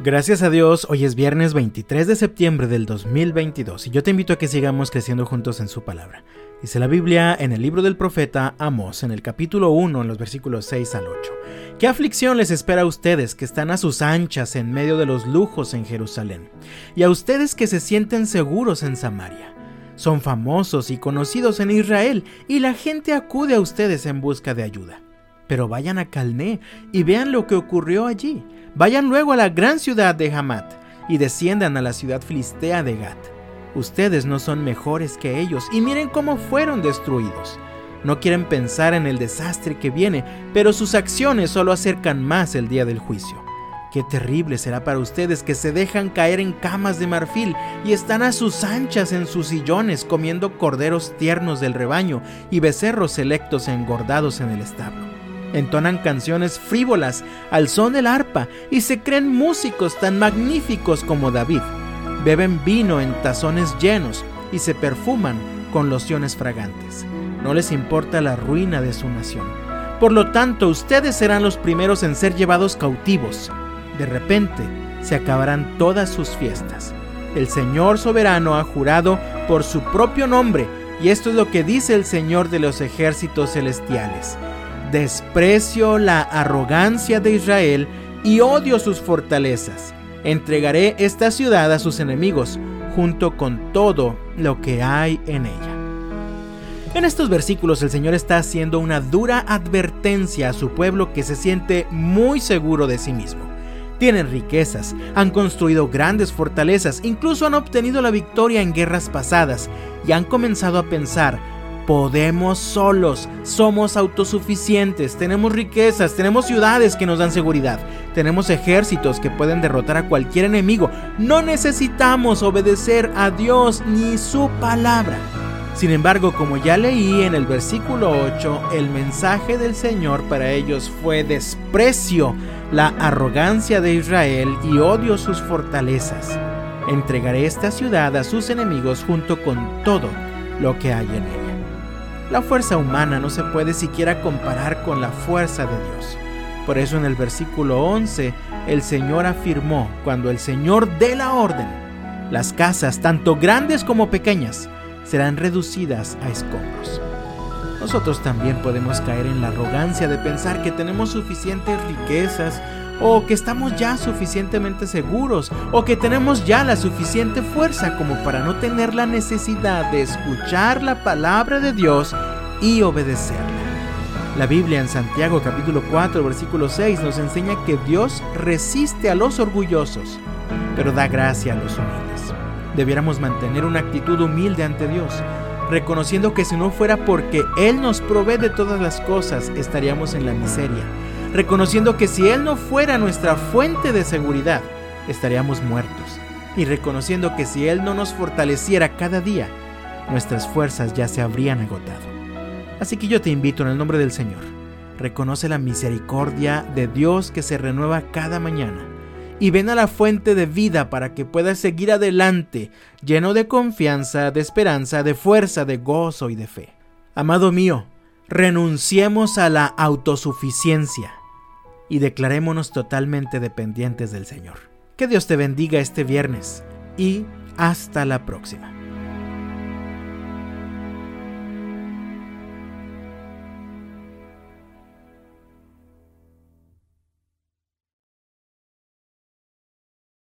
Gracias a Dios, hoy es viernes 23 de septiembre del 2022 y yo te invito a que sigamos creciendo juntos en su palabra. Dice la Biblia en el libro del profeta Amos, en el capítulo 1, en los versículos 6 al 8. ¿Qué aflicción les espera a ustedes que están a sus anchas en medio de los lujos en Jerusalén? Y a ustedes que se sienten seguros en Samaria. Son famosos y conocidos en Israel y la gente acude a ustedes en busca de ayuda. Pero vayan a Calné y vean lo que ocurrió allí Vayan luego a la gran ciudad de Hamat y desciendan a la ciudad filistea de Gat. Ustedes no son mejores que ellos y miren cómo fueron destruidos. No quieren pensar en el desastre que viene, pero sus acciones solo acercan más el día del juicio. Qué terrible será para ustedes que se dejan caer en camas de marfil y están a sus anchas en sus sillones comiendo corderos tiernos del rebaño y becerros selectos engordados en el establo. Entonan canciones frívolas al son del arpa y se creen músicos tan magníficos como David. Beben vino en tazones llenos y se perfuman con lociones fragantes. No les importa la ruina de su nación. Por lo tanto, ustedes serán los primeros en ser llevados cautivos. De repente, se acabarán todas sus fiestas. El Señor soberano ha jurado por su propio nombre, y esto es lo que dice el Señor de los ejércitos celestiales Desprecio la arrogancia de Israel y odio sus fortalezas. Entregaré esta ciudad a sus enemigos, junto con todo lo que hay en ella. En estos versículos el Señor está haciendo una dura advertencia a su pueblo que se siente muy seguro de sí mismo. Tienen riquezas, han construido grandes fortalezas, incluso han obtenido la victoria en guerras pasadas y han comenzado a pensar podemos solos, somos autosuficientes, tenemos riquezas, tenemos ciudades que nos dan seguridad, tenemos ejércitos que pueden derrotar a cualquier enemigo, no necesitamos obedecer a Dios ni su palabra. Sin embargo, como ya leí en el versículo 8, el mensaje del Señor para ellos fue desprecio, la arrogancia de Israel y odio sus fortalezas. Entregaré esta ciudad a sus enemigos junto con todo lo que hay en ella. La fuerza humana no se puede siquiera comparar con la fuerza de Dios. Por eso en el versículo 11 el Señor afirmó, cuando el Señor dé la orden, las casas, tanto grandes como pequeñas, serán reducidas a escombros. Nosotros también podemos caer en la arrogancia de pensar que tenemos suficientes riquezas o que estamos ya suficientemente seguros o que tenemos ya la suficiente fuerza como para no tener la necesidad de escuchar la palabra de Dios y obedecerla. La Biblia en Santiago capítulo 4 versículo 6 nos enseña que Dios resiste a los orgullosos, pero da gracia a los humildes. Debiéramos mantener una actitud humilde ante Dios, reconociendo que si no fuera porque Él nos provee de todas las cosas, estaríamos en la miseria reconociendo que si Él no fuera nuestra fuente de seguridad, estaríamos muertos, y reconociendo que si Él no nos fortaleciera cada día, nuestras fuerzas ya se habrían agotado. Así que yo te invito en el nombre del Señor, reconoce la misericordia de Dios que se renueva cada mañana, y ven a la fuente de vida para que puedas seguir adelante, lleno de confianza, de esperanza, de fuerza, de gozo y de fe. Amado mío, renunciemos a la autosuficiencia y declarémonos totalmente dependientes del Señor. Que Dios te bendiga este viernes y hasta la próxima.